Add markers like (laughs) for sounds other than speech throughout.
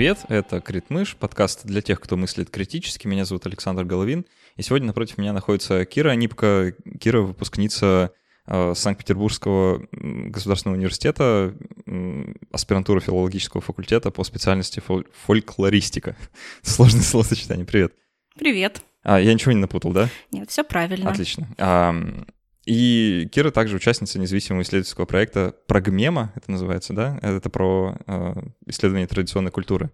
Привет, это Критмыш, подкаст для тех, кто мыслит критически. Меня зовут Александр Головин, и сегодня напротив меня находится Кира Анипка. Кира — выпускница э, Санкт-Петербургского государственного университета, аспирантура филологического факультета по специальности фол- фольклористика. (laughs) Сложное словосочетание. Привет. Привет. А, я ничего не напутал, да? Нет, все правильно. Отлично. А, и Кира также участница независимого исследовательского проекта «Прогмема», это называется, да? Это про э, исследование традиционной культуры.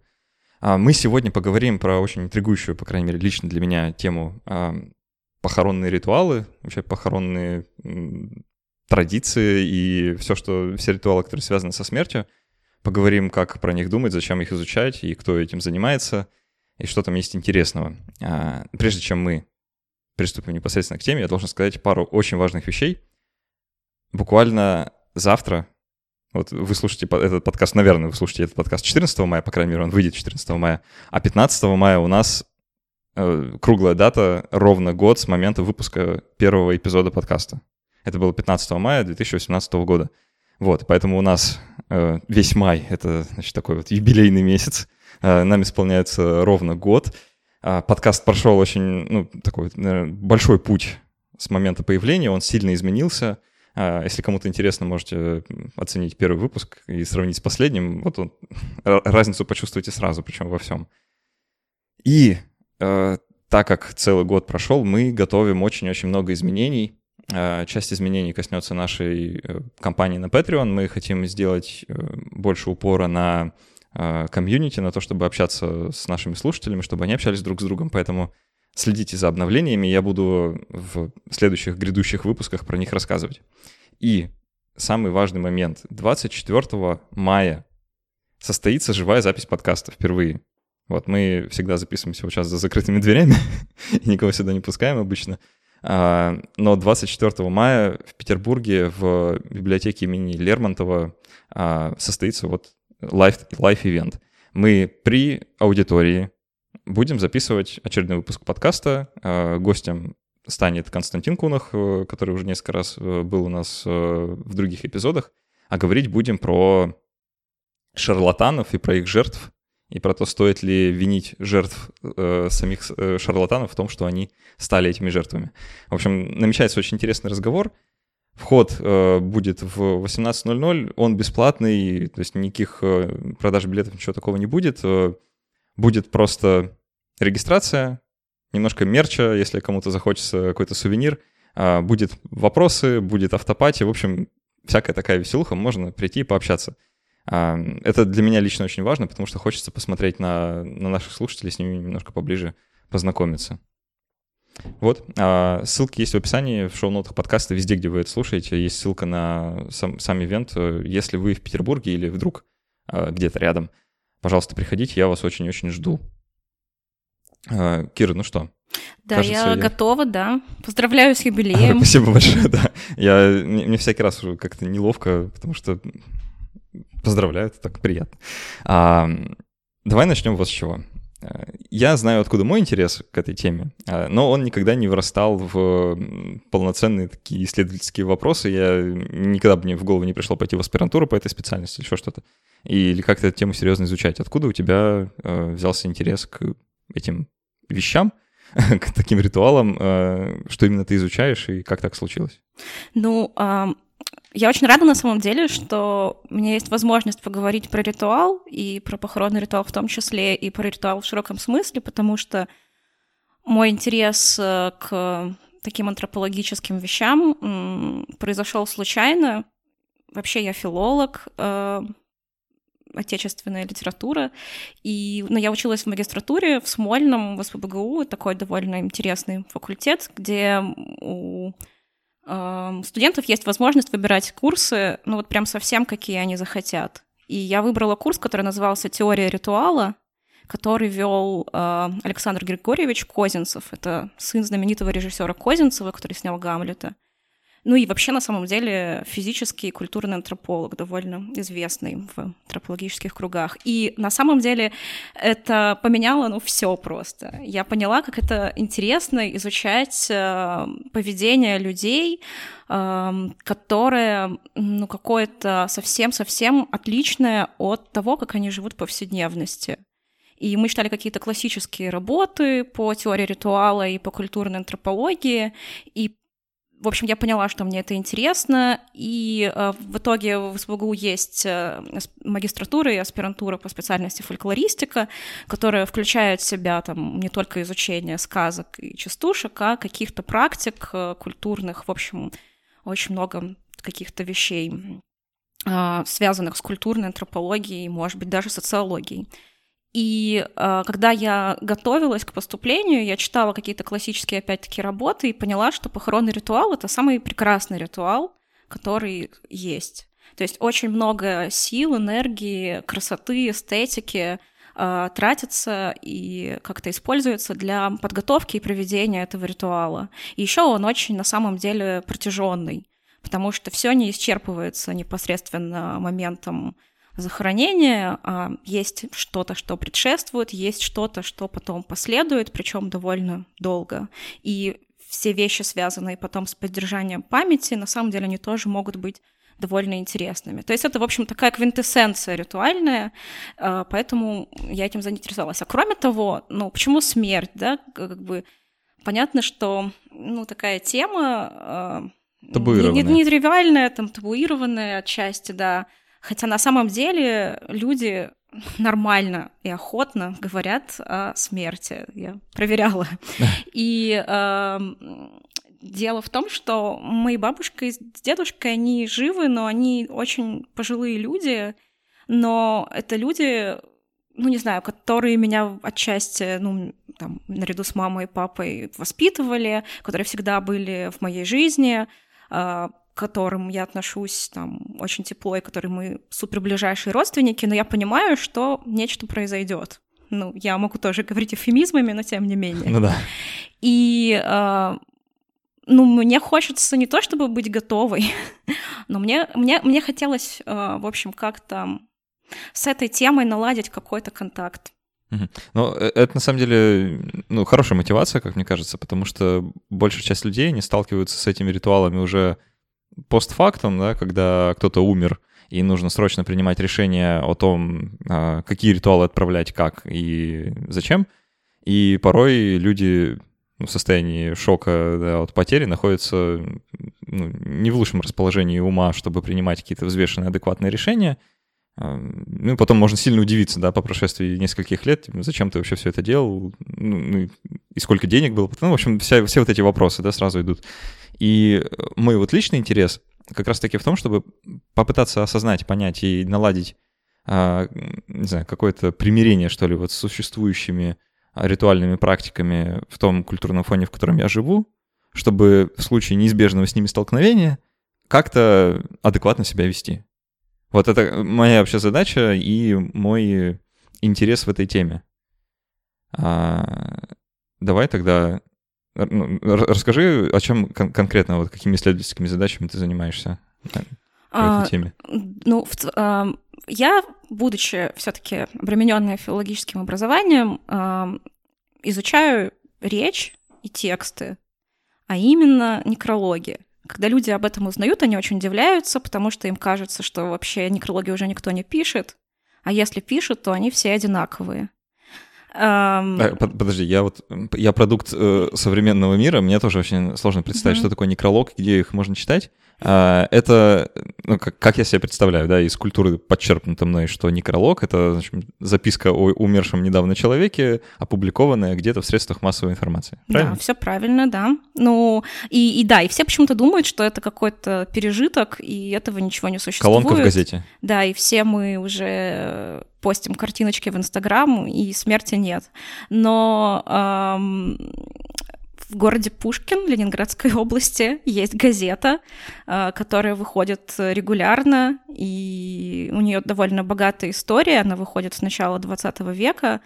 А мы сегодня поговорим про очень интригующую, по крайней мере, лично для меня тему э, похоронные ритуалы, вообще похоронные традиции и все, что, все ритуалы, которые связаны со смертью. Поговорим, как про них думать, зачем их изучать и кто этим занимается, и что там есть интересного. А, прежде чем мы приступим непосредственно к теме, я должен сказать пару очень важных вещей. Буквально завтра, вот вы слушаете этот подкаст, наверное, вы слушаете этот подкаст 14 мая, по крайней мере, он выйдет 14 мая, а 15 мая у нас э, круглая дата, ровно год с момента выпуска первого эпизода подкаста. Это было 15 мая 2018 года. Вот, поэтому у нас э, весь май — это, значит, такой вот юбилейный месяц. Э, нам исполняется ровно год. А, подкаст прошел очень, ну, такой, большой путь с момента появления, он сильно изменился. А, если кому-то интересно, можете оценить первый выпуск и сравнить с последним. Вот он, разницу почувствуете сразу, причем во всем. И э, так как целый год прошел, мы готовим очень-очень много изменений. Э, часть изменений коснется нашей э, компании на Patreon. Мы хотим сделать больше упора на Э, комьюнити, на то, чтобы общаться с нашими слушателями, чтобы они общались друг с другом. Поэтому следите за обновлениями, я буду в следующих грядущих выпусках про них рассказывать. И самый важный момент. 24 мая состоится живая запись подкаста впервые. Вот мы всегда записываемся вот сейчас за закрытыми дверями, (laughs) и никого сюда не пускаем обычно. А, но 24 мая в Петербурге в библиотеке имени Лермонтова а, состоится вот event. Мы при аудитории будем записывать очередной выпуск подкаста. А, гостем станет Константин Кунах, э, который уже несколько раз э, был у нас э, в других эпизодах. А говорить будем про шарлатанов и про их жертв, и про то, стоит ли винить жертв э, самих э, шарлатанов в том, что они стали этими жертвами. В общем, намечается очень интересный разговор. Вход э, будет в 18.00, он бесплатный, то есть никаких э, продаж билетов, ничего такого не будет. Э, будет просто регистрация, немножко мерча, если кому-то захочется какой-то сувенир. Э, будет вопросы, будет автопати, в общем, всякая такая веселуха, можно прийти и пообщаться. Э, это для меня лично очень важно, потому что хочется посмотреть на, на наших слушателей, с ними немножко поближе познакомиться. Вот. А, ссылки есть в описании, в шоу-нотах подкаста, везде, где вы это слушаете, есть ссылка на сам, сам ивент. Если вы в Петербурге или вдруг а, где-то рядом, пожалуйста, приходите, я вас очень-очень жду. А, Кира, ну что? Да, Кажется, я, я готова, да. Поздравляю с (laughs) юбилеем. Спасибо большое, да. Я, мне, мне всякий раз уже как-то неловко, потому что поздравляю, это так приятно. А, давай начнем вот с чего. Я знаю, откуда мой интерес к этой теме, а, но он никогда не вырастал в полноценные такие исследовательские вопросы. Я никогда бы мне в голову не пришло пойти в аспирантуру по этой специальности или еще что-то. Или как-то эту тему серьезно изучать. Откуда у тебя э, взялся интерес к этим вещам, (laughs) к таким ритуалам, э, что именно ты изучаешь и как так случилось? Ну, я очень рада на самом деле, что у меня есть возможность поговорить про ритуал и про похоронный ритуал в том числе, и про ритуал в широком смысле, потому что мой интерес э, к таким антропологическим вещам произошел случайно. Вообще я филолог, э, отечественная литература. И ну, я училась в магистратуре в Смольном, в СПБГУ, такой довольно интересный факультет, где у студентов есть возможность выбирать курсы, ну вот прям совсем какие они захотят. И я выбрала курс, который назывался «Теория ритуала», который вел э, Александр Григорьевич Козинцев. Это сын знаменитого режиссера Козинцева, который снял Гамлета. Ну и вообще, на самом деле, физический и культурный антрополог, довольно известный в антропологических кругах. И на самом деле это поменяло, ну, все просто. Я поняла, как это интересно изучать э, поведение людей, э, которое, ну, какое-то совсем-совсем отличное от того, как они живут в повседневности. И мы читали какие-то классические работы по теории ритуала и по культурной антропологии, и в общем, я поняла, что мне это интересно, и э, в итоге в СПГУ есть э, магистратура и аспирантура по специальности фольклористика, которая включает в себя там не только изучение сказок и частушек, а каких-то практик э, культурных, в общем, очень много каких-то вещей, э, связанных с культурной антропологией, может быть, даже социологией. И э, когда я готовилась к поступлению, я читала какие-то классические, опять-таки, работы и поняла, что похоронный ритуал — это самый прекрасный ритуал, который есть. То есть очень много сил, энергии, красоты, эстетики э, тратится и как-то используется для подготовки и проведения этого ритуала. И еще он очень на самом деле протяженный, потому что все не исчерпывается непосредственно моментом захоронения, а есть что-то, что предшествует, есть что-то, что потом последует, причем довольно долго. И все вещи, связанные потом с поддержанием памяти, на самом деле они тоже могут быть довольно интересными. То есть это, в общем, такая квинтэссенция ритуальная, а, поэтому я этим заинтересовалась. А кроме того, ну, почему смерть, да, как бы понятно, что, ну, такая тема... Табуированная. Не, не, не тривиальная, там, табуированная отчасти, да, Хотя на самом деле люди нормально и охотно говорят о смерти. Я проверяла. (laughs) И э, дело в том, что мои бабушка и дедушка, они живы, но они очень пожилые люди, но это люди, ну, не знаю, которые меня отчасти, ну, там, наряду с мамой и папой воспитывали, которые всегда были в моей жизни, а, к которым я отношусь там очень тепло, и которые мы супер ближайшие родственники, но я понимаю, что нечто произойдет. Ну, я могу тоже говорить эвфемизмами, но тем не менее. Ну да. И э, ну, мне хочется не то, чтобы быть готовой, (laughs) но мне, мне, мне хотелось, э, в общем, как-то с этой темой наладить какой-то контакт. Ну, э, это на самом деле ну, хорошая мотивация, как мне кажется, потому что большая часть людей не сталкиваются с этими ритуалами уже постфактум, да, когда кто-то умер, и нужно срочно принимать решение о том, а, какие ритуалы отправлять, как и зачем. И порой люди в состоянии шока да, от потери находятся ну, не в лучшем расположении ума, чтобы принимать какие-то взвешенные, адекватные решения. Ну, и потом можно сильно удивиться, да, по прошествии нескольких лет, типа, зачем ты вообще все это делал, ну, ну и сколько денег было. Ну, в общем, вся, все вот эти вопросы, да, сразу идут. И мой вот личный интерес как раз-таки в том, чтобы попытаться осознать, понять и наладить, а, не знаю, какое-то примирение, что ли, вот с существующими ритуальными практиками в том культурном фоне, в котором я живу, чтобы в случае неизбежного с ними столкновения как-то адекватно себя вести. Вот это моя вообще задача и мой интерес в этой теме. А, давай тогда ну, расскажи, о чем кон- конкретно, вот какими исследовательскими задачами ты занимаешься по а, этой теме? Ну, в, а, я, будучи все-таки обремененная филологическим образованием, а, изучаю речь и тексты, а именно некрологи. Когда люди об этом узнают, они очень удивляются, потому что им кажется, что вообще некрологи уже никто не пишет, а если пишут, то они все одинаковые. Um... Подожди, я вот я продукт э, современного мира, мне тоже очень сложно представить, mm-hmm. что такое некролог, где их можно читать. А, это, ну, как, как я себе представляю, да, из культуры подчеркнуто мной, что некролог — это значит, записка о умершем недавно человеке, опубликованная где-то в средствах массовой информации. Правильно? Да, все правильно, да. Ну, и, и да, и все почему-то думают, что это какой-то пережиток, и этого ничего не существует. Колонка в газете. Да, и все мы уже постим картиночки в Инстаграм, и смерти нет. Но эм, в городе Пушкин, Ленинградской (laughs) области, есть газета, э, которая выходит регулярно, и у нее довольно богатая история. Она выходит с начала 20 века,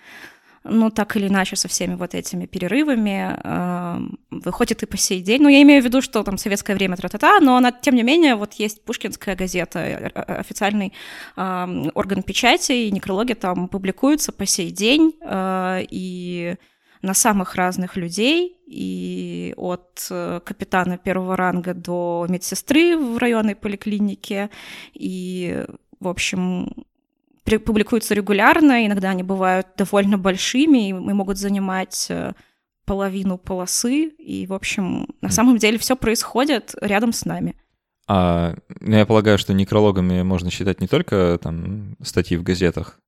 ну, так или иначе, со всеми вот этими перерывами, э, выходит и по сей день. Ну, я имею в виду, что там советское время, тра-та-та, но она, тем не менее, вот есть Пушкинская газета, э, официальный э, орган печати, и некрологи там публикуются по сей день, э, и на самых разных людей, и от э, капитана первого ранга до медсестры в районной поликлинике, и, в общем, публикуются регулярно, иногда они бывают довольно большими и могут занимать э, половину полосы, и, в общем, на самом деле все происходит рядом с нами. А ну, я полагаю, что некрологами можно считать не только там статьи в газетах,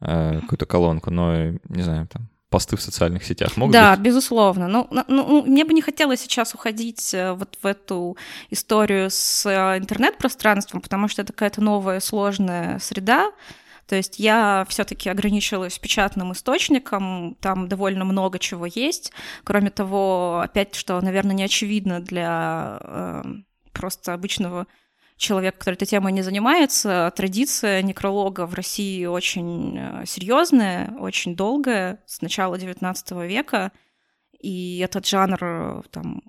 э, какую-то колонку, но не знаю, там посты в социальных сетях могут да, быть? безусловно. Ну, ну, ну, мне бы не хотелось сейчас уходить э, вот в эту историю с э, интернет-пространством, потому что это какая-то новая сложная среда. То есть я все-таки ограничилась печатным источником, там довольно много чего есть. Кроме того, опять, что, наверное, не очевидно для э, просто обычного человек, который этой темой не занимается, традиция некролога в России очень э, серьезная, очень долгая, с начала XIX века, и этот жанр э, там,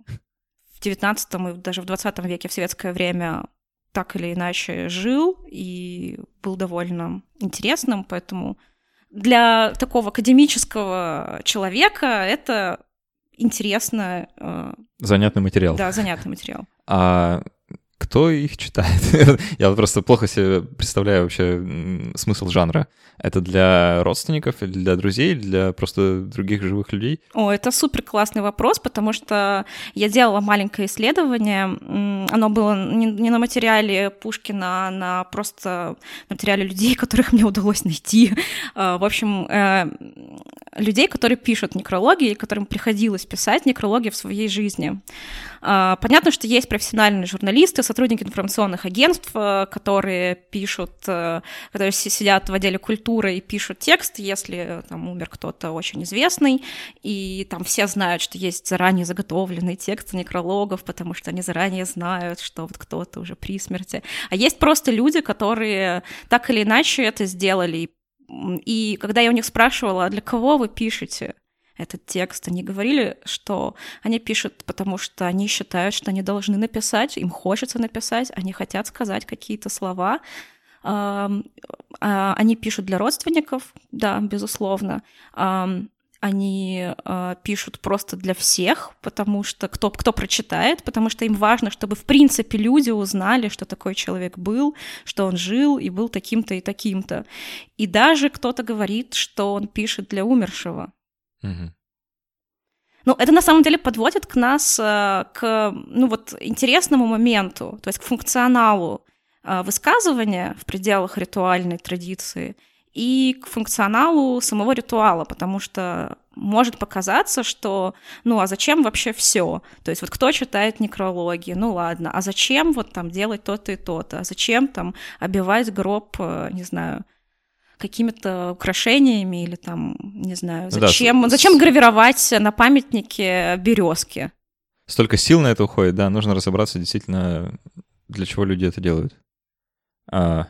в XIX и даже в XX веке, в советское время, так или иначе жил и был довольно интересным, поэтому для такого академического человека это интересно. Э, занятный материал. Да, занятный материал. А кто их читает? (laughs) Я просто плохо себе представляю вообще смысл жанра. Это для родственников для друзей, для просто других живых людей? О, это супер классный вопрос, потому что я делала маленькое исследование. Оно было не на материале Пушкина, а на просто на материале людей, которых мне удалось найти. (laughs) А, в общем, э, людей, которые пишут некрологи, которым приходилось писать некрологи в своей жизни. А, понятно, что есть профессиональные журналисты, сотрудники информационных агентств, э, которые пишут, э, которые сидят в отделе культуры и пишут текст, если э, там умер кто-то очень известный, и там все знают, что есть заранее заготовленный текст некрологов, потому что они заранее знают, что вот кто-то уже при смерти. А есть просто люди, которые так или иначе это сделали, и когда я у них спрашивала, а для кого вы пишете этот текст, они говорили, что они пишут, потому что они считают, что они должны написать, им хочется написать, они хотят сказать какие-то слова. А, они пишут для родственников, да, безусловно они э, пишут просто для всех, потому что кто, кто прочитает, потому что им важно, чтобы в принципе люди узнали, что такой человек был, что он жил и был таким-то и таким-то. И даже кто-то говорит, что он пишет для умершего. Угу. Ну, это на самом деле подводит к нас э, к ну, вот, интересному моменту, то есть к функционалу э, высказывания в пределах ритуальной традиции — и к функционалу самого ритуала, потому что может показаться, что, ну, а зачем вообще все? То есть вот кто читает некрологи? Ну, ладно, а зачем вот там делать то-то и то-то? А зачем там обивать гроб, э, не знаю, какими-то украшениями или там, не знаю, зачем, ну, да, зачем гравировать на памятнике березки? Столько сил на это уходит, да, нужно разобраться действительно, для чего люди это делают. А,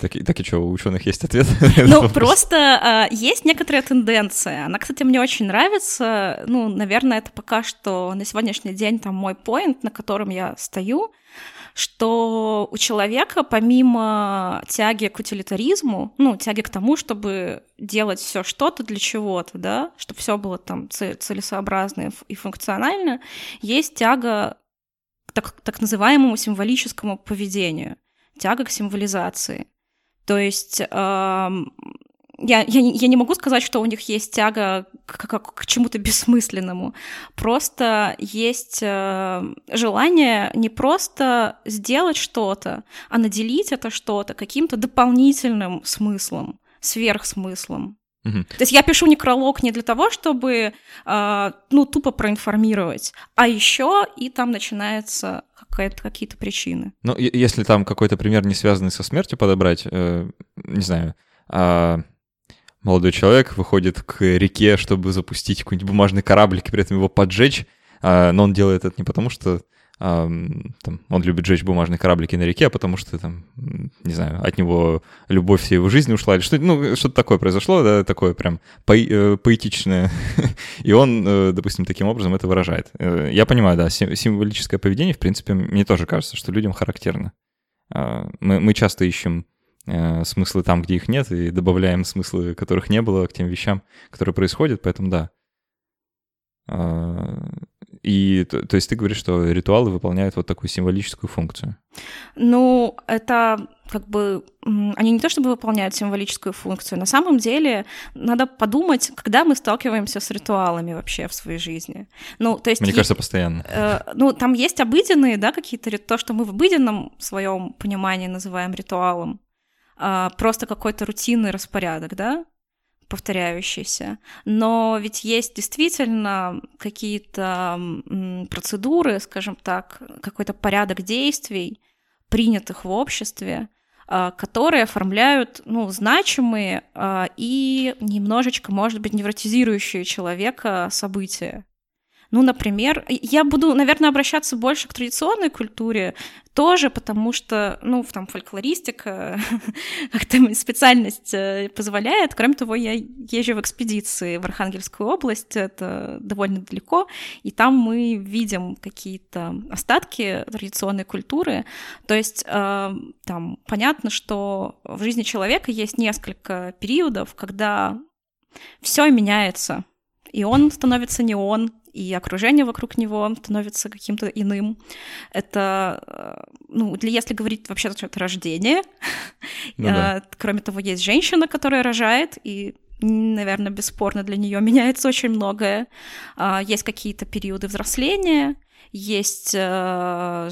так, так и что, у ученых есть ответ? (laughs) Ну, просто э, есть некоторая тенденция. Она, кстати, мне очень нравится. Ну, наверное, это пока что на сегодняшний день там мой поинт, на котором я стою, что у человека, помимо тяги к утилитаризму, ну, тяги к тому, чтобы делать все что-то для чего-то, да, чтобы все было там целесообразно и функционально, есть тяга к так, так называемому символическому поведению, тяга к символизации. То есть я, я, я не могу сказать, что у них есть тяга к, к, к чему-то бессмысленному. Просто есть э, желание не просто сделать что-то, а наделить это что-то каким-то дополнительным смыслом, сверхсмыслом. Угу. То есть я пишу некролог не для того, чтобы э, ну тупо проинформировать, а еще и там начинается какие-то причины. Ну, если там какой-то пример, не связанный со смертью, подобрать, э, не знаю, э, молодой человек выходит к реке, чтобы запустить какой-нибудь бумажный кораблик и при этом его поджечь, э, но он делает это не потому, что там, он любит жечь бумажные кораблики на реке, а потому что, там, не знаю, от него любовь всей его жизни ушла, или что ну, что-то такое произошло, да, такое прям по э, поэтичное, (laughs) и он, э, допустим, таким образом это выражает. Э, я понимаю, да, символическое поведение, в принципе, мне тоже кажется, что людям характерно. А, мы, мы часто ищем смыслы там, где их нет, и добавляем смыслы, которых не было к тем вещам, которые происходят, поэтому да. И то, то есть ты говоришь, что ритуалы выполняют вот такую символическую функцию. Ну, это как бы они не то чтобы выполняют символическую функцию, на самом деле надо подумать, когда мы сталкиваемся с ритуалами вообще в своей жизни. Ну, то есть мне кажется, постоянно. Э, ну, там есть обыденные, да, какие-то то, что мы в обыденном своем понимании называем ритуалом, э, просто какой-то рутинный распорядок, да, повторяющийся. Но ведь есть действительно какие-то процедуры, скажем так, какой-то порядок действий, принятых в обществе, а, которые оформляют ну, значимые а, и немножечко, может быть, невротизирующие человека события. Ну, например, я буду, наверное, обращаться больше к традиционной культуре тоже, потому что, ну, там фольклористика, (laughs) как-то специальность э, позволяет. Кроме того, я езжу в экспедиции в Архангельскую область, это довольно далеко, и там мы видим какие-то остатки традиционной культуры. То есть э, там понятно, что в жизни человека есть несколько периодов, когда все меняется, и он становится не он, и окружение вокруг него становится каким-то иным. Это, э, ну, для, если говорить вообще это рождение, (laughs) ну, да. Э, кроме того, есть женщина, которая рожает, и наверное, бесспорно для нее меняется очень многое. А, есть какие-то периоды взросления, есть э,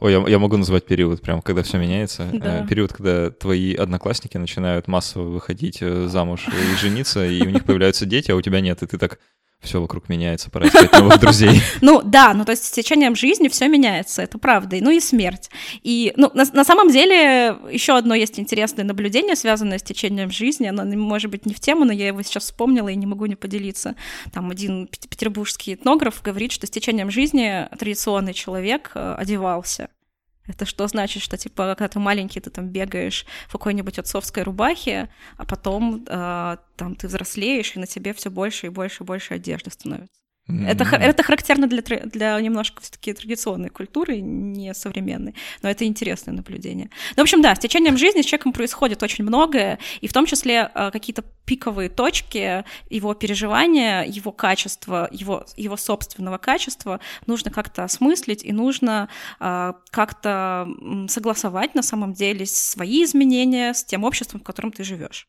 Ой, я, я могу назвать период, прям когда все меняется. Э, да. Период, когда твои одноклассники начинают массово выходить э, замуж и жениться, и у них появляются дети, а у тебя нет, и ты так все вокруг меняется, пора искать новых друзей. (laughs) Ну да, ну то есть с течением жизни все меняется, это правда, ну и смерть. И ну, на, на самом деле еще одно есть интересное наблюдение, связанное с течением жизни, оно может быть не в тему, но я его сейчас вспомнила и не могу не поделиться. Там один петербургский этнограф говорит, что с течением жизни традиционный человек э, одевался. Это что значит, что типа, когда ты маленький, ты там бегаешь в какой-нибудь отцовской рубахе, а потом э, там ты взрослеешь, и на тебе все больше и больше и больше одежды становится. Это, это характерно для, для немножко все-таки традиционной культуры, не современной, но это интересное наблюдение. Ну, в общем, да, с течением жизни с человеком происходит очень многое, и в том числе э, какие-то пиковые точки его переживания, его качества, его, его собственного качества нужно как-то осмыслить, и нужно э, как-то согласовать на самом деле свои изменения с тем обществом, в котором ты живешь.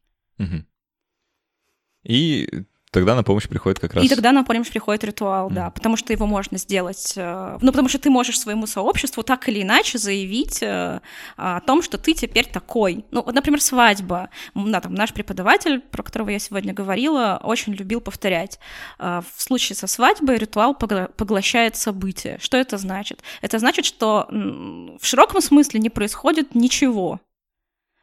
И Тогда на помощь приходит как раз... И тогда на помощь приходит ритуал, mm. да, потому что его можно сделать... Э, ну, потому что ты можешь своему сообществу так или иначе заявить э, о том, что ты теперь такой. Ну, вот, например, свадьба. Да, там наш преподаватель, про которого я сегодня говорила, очень любил повторять. Э, в случае со свадьбой ритуал поглощает события. Что это значит? Это значит, что в широком смысле не происходит ничего.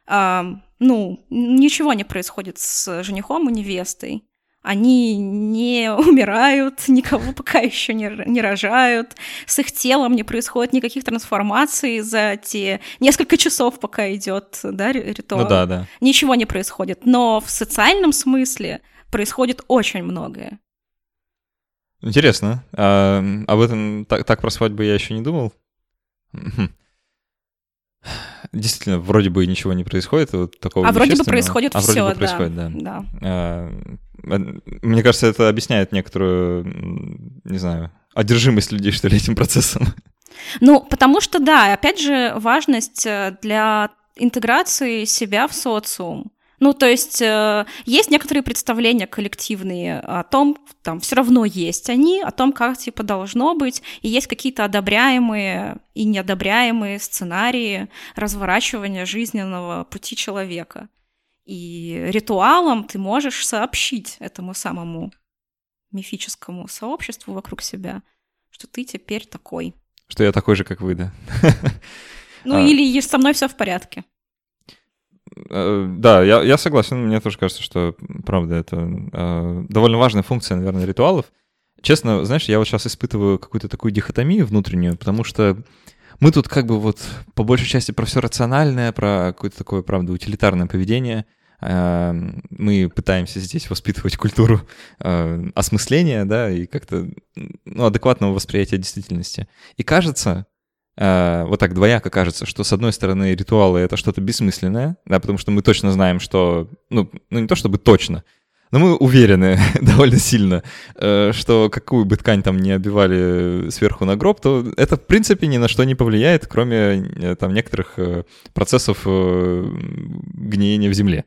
Ну, ничего не происходит с женихом и невестой они не умирают, никого пока еще не, не рожают, с их телом не происходит никаких трансформаций за те несколько часов, пока идет да, ритуал. Ну да, да. Ничего не происходит. Но в социальном смысле происходит очень многое. Интересно. А, об этом так, так про свадьбу я еще не думал. Действительно, вроде бы ничего не происходит, вот такого А вроде бы происходит а все, вроде бы да. происходит, да. да. А, мне кажется, это объясняет некоторую, не знаю, одержимость людей, что ли, этим процессом. Ну, потому что, да, опять же, важность э, для интеграции себя в социум. Ну, то есть э, есть некоторые представления коллективные о том, там все равно есть они, о том, как типа должно быть, и есть какие-то одобряемые и неодобряемые сценарии разворачивания жизненного пути человека. И ритуалом ты можешь сообщить этому самому мифическому сообществу вокруг себя, что ты теперь такой. Что я такой же, как вы, да? (laughs) Ну, а... или со мной все в порядке. Э, да, я, я согласен. Мне тоже кажется, что, правда, это э, довольно важная функция, наверное, ритуалов. Честно, знаешь, я вот сейчас испытываю какую-то такую дихотомию внутреннюю, потому что мы тут как бы вот по большей части про все рациональное, про какое-то такое, правда, утилитарное поведение. Э, мы пытаемся здесь воспитывать культуру э, осмысления, да, и как-то ну, адекватного восприятия действительности. И кажется, Э, вот так двояко кажется, что с одной стороны ритуалы — это что-то бессмысленное, да, потому что мы точно знаем, что, ну, ну не то чтобы точно, Но мы уверены (laughs) довольно сильно, э, что какую бы ткань там не обивали сверху на гроб, то это, в принципе, ни на что не повлияет, кроме там некоторых процессов гниения в земле.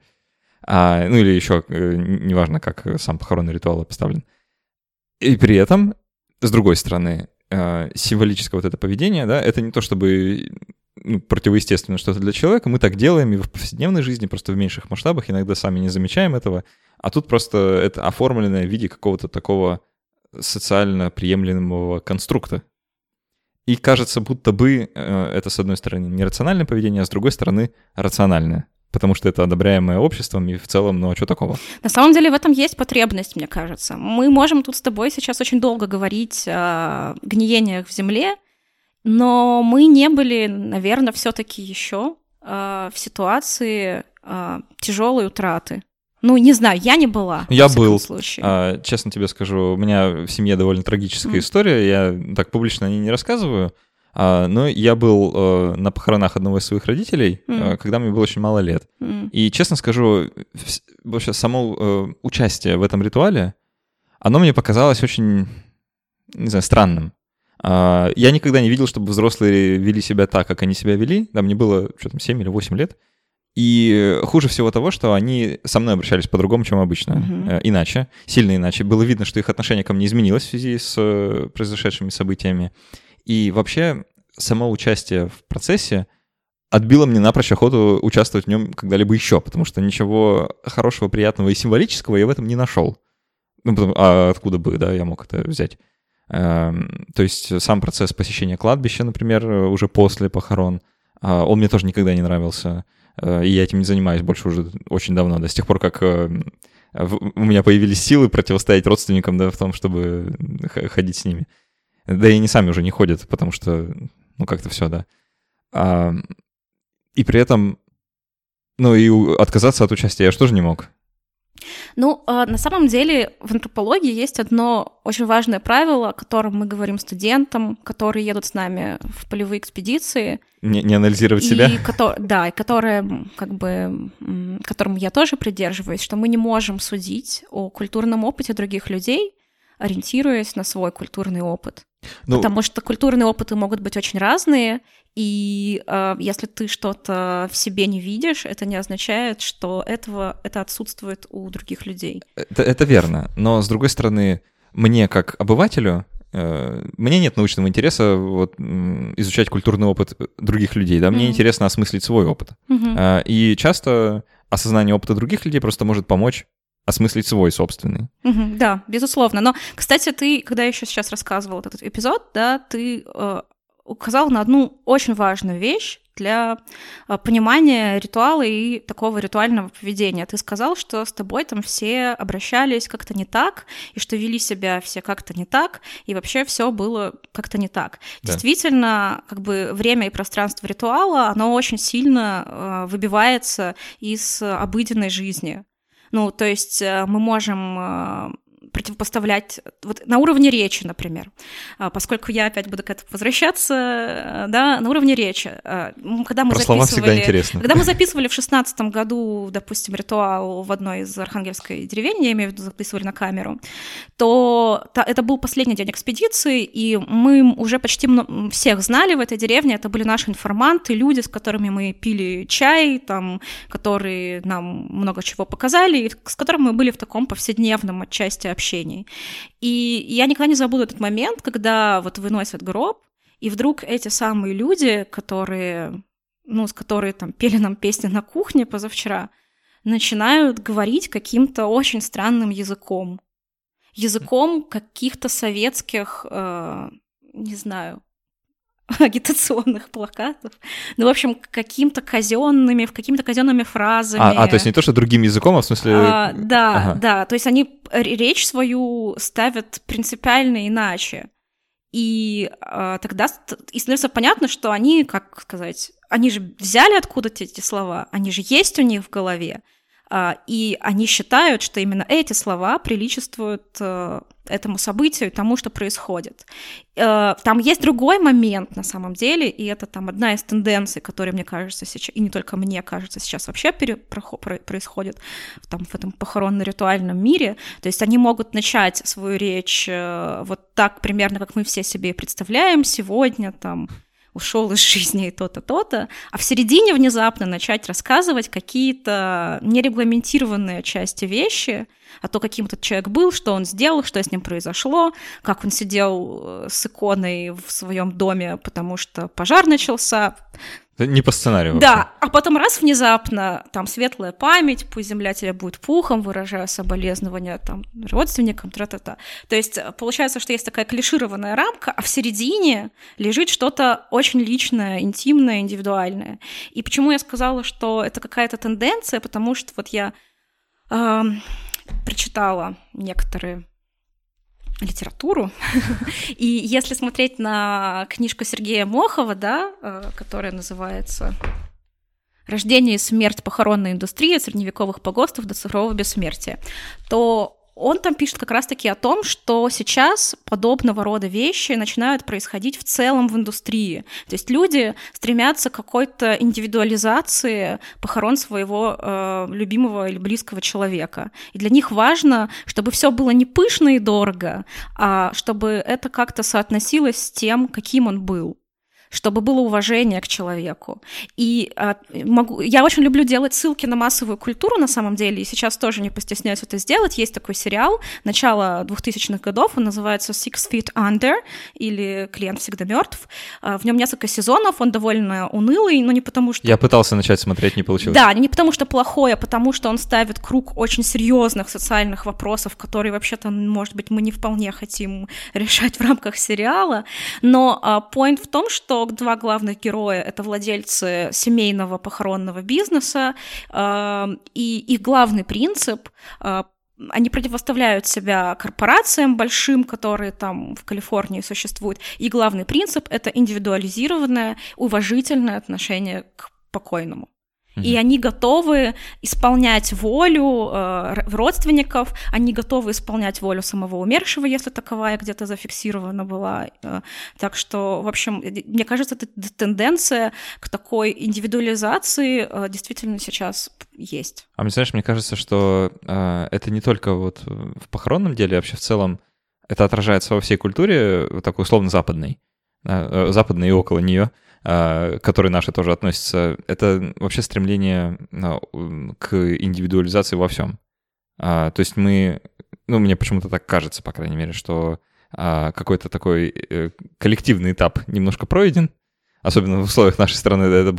А, ну или еще, неважно, как сам похоронный ритуал поставлен. И при этом, с другой стороны, символическое вот это поведение, да, это не то чтобы ну, противоестественно что-то для человека, мы так делаем и в повседневной жизни, просто в меньших масштабах, иногда сами не замечаем этого, а тут просто это оформлено в виде какого-то такого социально приемлемого конструкта. И кажется, будто бы э, это, с одной стороны, нерациональное поведение, а с другой стороны, рациональное. Потому что это одобряемое обществом, и в целом, ну а что такого? На самом деле в этом есть потребность, мне кажется. Мы можем тут с тобой сейчас очень долго говорить о гниениях в земле, но мы не были, наверное, все-таки еще э, в ситуации э, тяжелой утраты. Ну, не знаю, я не была. Я был. А, честно тебе скажу, у меня в семье довольно трагическая mm. история. Я так публично о ней не рассказываю. А, но я был а, на похоронах одного из своих родителей, mm. когда мне было очень мало лет. Mm. И честно скажу, вообще само а, участие в этом ритуале, оно мне показалось очень, не знаю, странным. А, я никогда не видел, чтобы взрослые вели себя так, как они себя вели. Да, мне было, что там, 7 или 8 лет. И хуже всего того, что они со мной обращались по-другому, чем обычно. Uh-huh. Иначе, сильно иначе. Было видно, что их отношение ко мне изменилось в связи с э, произошедшими событиями. И вообще, само участие в процессе отбило мне напрочь охоту участвовать в нем когда-либо еще, потому что ничего хорошего, приятного и символического я в этом не нашел. Ну, потому, а откуда бы, да, я мог это взять? Эм, то есть сам процесс посещения кладбища, например, уже после похорон, а, он мне тоже никогда не нравился. Э, и я этим не занимаюсь больше уже очень давно, да, с тех пор, как э, у меня появились силы противостоять родственникам, да, в том, чтобы ходить с ними. Да и они сами уже не ходят, потому что, ну, как-то все, да. А, и при этом, ну, и отказаться от участия я же тоже не мог. Ну, э, на самом деле в антропологии есть одно очень важное правило, о котором мы говорим студентам, которые едут с нами в полевые экспедиции. Не, не анализировать и себя? Ко- да, и которое, как бы, которому я тоже придерживаюсь, что мы не можем судить о культурном опыте других людей, ориентируясь на свой культурный опыт. Ну, Потому что культурные опыты могут быть очень разные, и э, если ты что-то в себе не видишь, это не означает, что этого это отсутствует у других людей. Это, это верно, но с другой стороны, мне как обывателю э, мне нет научного интереса вот, изучать культурный опыт других людей, да, мне mm-hmm. интересно осмыслить свой опыт. Mm-hmm. И часто осознание опыта других людей просто может помочь осмыслить свой собственный. Угу, да, безусловно. Но, кстати, ты, когда я еще сейчас рассказывала этот эпизод, да, ты э, указал на одну очень важную вещь для э, понимания ритуала и такого ритуального поведения. Ты сказал, что с тобой там все обращались как-то не так, и что вели себя все как-то не так, и вообще все было как-то не так. Да. Действительно, как бы время и пространство ритуала, оно очень сильно э, выбивается из обыденной жизни. Ну, то есть э, мы можем э, противопоставлять вот на уровне речи, например, а, поскольку я опять буду к этому возвращаться, э, да, на уровне речи. Когда мы Про слова всегда интересно. Когда мы записывали в шестнадцатом году, допустим, ритуал в одной из архангельской деревень, я имею в виду, записывали на камеру, то это был последний день экспедиции, и мы уже почти всех знали в этой деревне, это были наши информанты, люди, с которыми мы пили чай, там, которые нам много чего показали, и с которыми мы были в таком повседневном отчасти общении. И я никогда не забуду этот момент, когда вот выносят гроб, и вдруг эти самые люди, которые, ну, с которые там пели нам песни на кухне позавчера, начинают говорить каким-то очень странным языком. Языком каких-то советских, э, не знаю, агитационных плакатов. Ну, в общем, каким-то казенными, какими-то казенными фразами. А, а, то есть не то, что другим языком, а в смысле... А, да, ага. да. То есть они речь свою ставят принципиально иначе. И а, тогда и становится понятно, что они, как сказать, они же взяли откуда-то эти слова, они же есть у них в голове. А, и они считают, что именно эти слова приличествуют э, этому событию тому, что происходит. Э, там есть другой момент на самом деле, и это там одна из тенденций, которая, мне кажется, сейчас, и не только мне кажется, сейчас вообще пере, происходит там, в этом похоронно-ритуальном мире. То есть они могут начать свою речь э, вот так примерно, как мы все себе представляем сегодня, там, ушел из жизни и то-то, то-то, а в середине внезапно начать рассказывать какие-то нерегламентированные части вещи, о том, каким этот человек был, что он сделал, что с ним произошло, как он сидел э, с иконой в своем доме, потому что пожар начался, не по сценарию. Да, вообще. а потом раз внезапно, там, светлая память, пусть земля тебе будет пухом, выражая соболезнования там родственникам, тра-та-та. То есть э, получается, что есть такая клишированная рамка, а в середине лежит что-то очень личное, интимное, индивидуальное. И почему я сказала, что это какая-то тенденция, потому что вот я э, прочитала некоторые литературу. (laughs) И если смотреть на книжку Сергея Мохова, да, э, которая называется «Рождение и смерть похоронной индустрии от средневековых погостов до цифрового бессмертия», то он там пишет как раз-таки о том, что сейчас подобного рода вещи начинают происходить в целом в индустрии. То есть люди стремятся к какой-то индивидуализации похорон своего э, любимого или близкого человека. И для них важно, чтобы все было не пышно и дорого, а чтобы это как-то соотносилось с тем, каким он был чтобы было уважение к человеку. И а, могу, я очень люблю делать ссылки на массовую культуру на самом деле, и сейчас тоже не постесняюсь это сделать. Есть такой сериал начала 2000-х годов, он называется Six Feet Under, или «Клиент всегда мертв». А, в нем несколько сезонов, он довольно унылый, но не потому что... Я пытался начать смотреть, не получилось. Да, не потому что плохой, а потому что он ставит круг очень серьезных социальных вопросов, которые вообще-то, может быть, мы не вполне хотим (laughs) решать в рамках сериала. Но а, point в том, что два главных героя — это владельцы семейного похоронного бизнеса, э, и их главный принцип э, они противоставляют себя корпорациям большим, которые там в Калифорнии существуют. И главный принцип — это индивидуализированное, уважительное отношение к покойному. И они готовы исполнять волю э, родственников, они готовы исполнять волю самого умершего, если таковая где-то зафиксирована была. Э, так что, в общем, мне кажется, эта тенденция к такой индивидуализации э, действительно сейчас есть. А мне, знаешь, мне кажется, что э, это не только вот в похоронном деле, а вообще в целом это отражается во всей культуре, такой условно западной, западной и около нее. А, к которой наши тоже относятся, это вообще стремление а, к индивидуализации во всем. А, то есть мы, ну, мне почему-то так кажется, по крайней мере, что какой-то такой э, коллективный этап немножко пройден, особенно в условиях нашей страны, это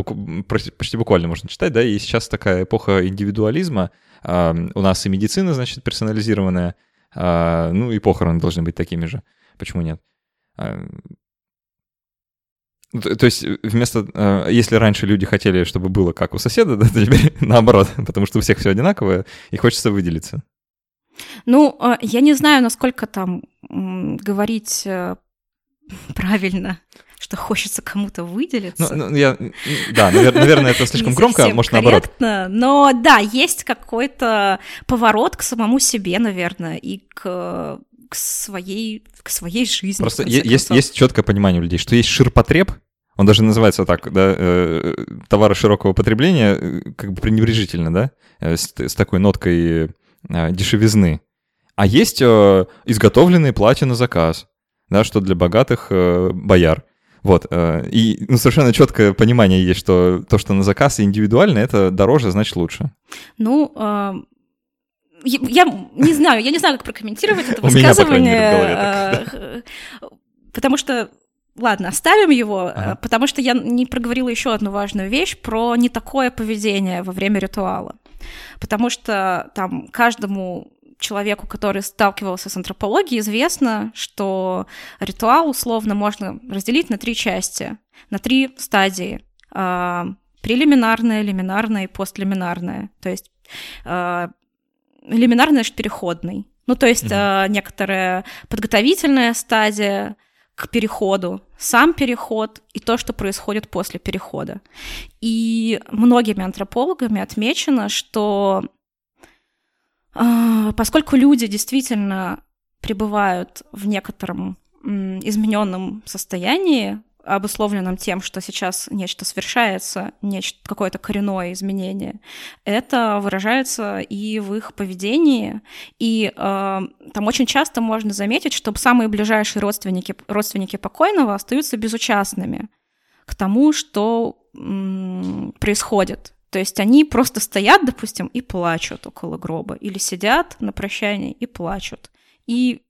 почти буквально можно читать, да, и сейчас такая эпоха индивидуализма, у нас и медицина, значит, персонализированная, ну и похороны должны быть такими же, почему нет? Ну, то есть э, вместо... Э, если раньше люди хотели, чтобы было как у соседа, (laughs) да, то теперь (laughs) наоборот, потому что у всех все одинаковое, и хочется выделиться. Ну, э, я не знаю, насколько там говорить (laughs) правильно, что хочется кому-то выделиться. Ну, ну я, да, наверное, это слишком громко, может, наоборот. Но да, есть какой-то поворот к самому себе, наверное, и к к своей, к своей жизни. Просто есть, есть четкое понимание у людей, что есть ширпотреб, он даже называется так, да, э, товары широкого потребления, э, как бы пренебрежительно, да, э, с, с такой ноткой э, дешевизны. А есть э, изготовленные платья на заказ, да, что для богатых э, бояр. Вот, э, и ну, совершенно четкое понимание есть, что то, что на заказ и индивидуально, это дороже, значит лучше. Ну, э, я не знаю, я не знаю, как прокомментировать это высказывание, потому что Ладно, оставим его, ага. потому что я не проговорила еще одну важную вещь про не такое поведение во время ритуала. Потому что там каждому человеку, который сталкивался с антропологией, известно, что ритуал условно можно разделить на три части, на три стадии. Прелиминарная, лиминарная и постлиминарная. То есть лиминарный это переходный. Ну, то есть угу. э, некоторая подготовительная стадия к переходу, сам переход и то, что происходит после перехода. И многими антропологами отмечено, что А, поскольку люди действительно пребывают в некотором измененном состоянии, обусловленном тем, что сейчас нечто совершается, нечто, какое-то коренное изменение, это выражается и в их поведении. И э, там очень часто можно заметить, что самые ближайшие родственники, родственники покойного остаются безучастными к тому, что м, происходит. То есть они просто стоят, допустим, и плачут около гроба, или сидят на прощании и плачут. И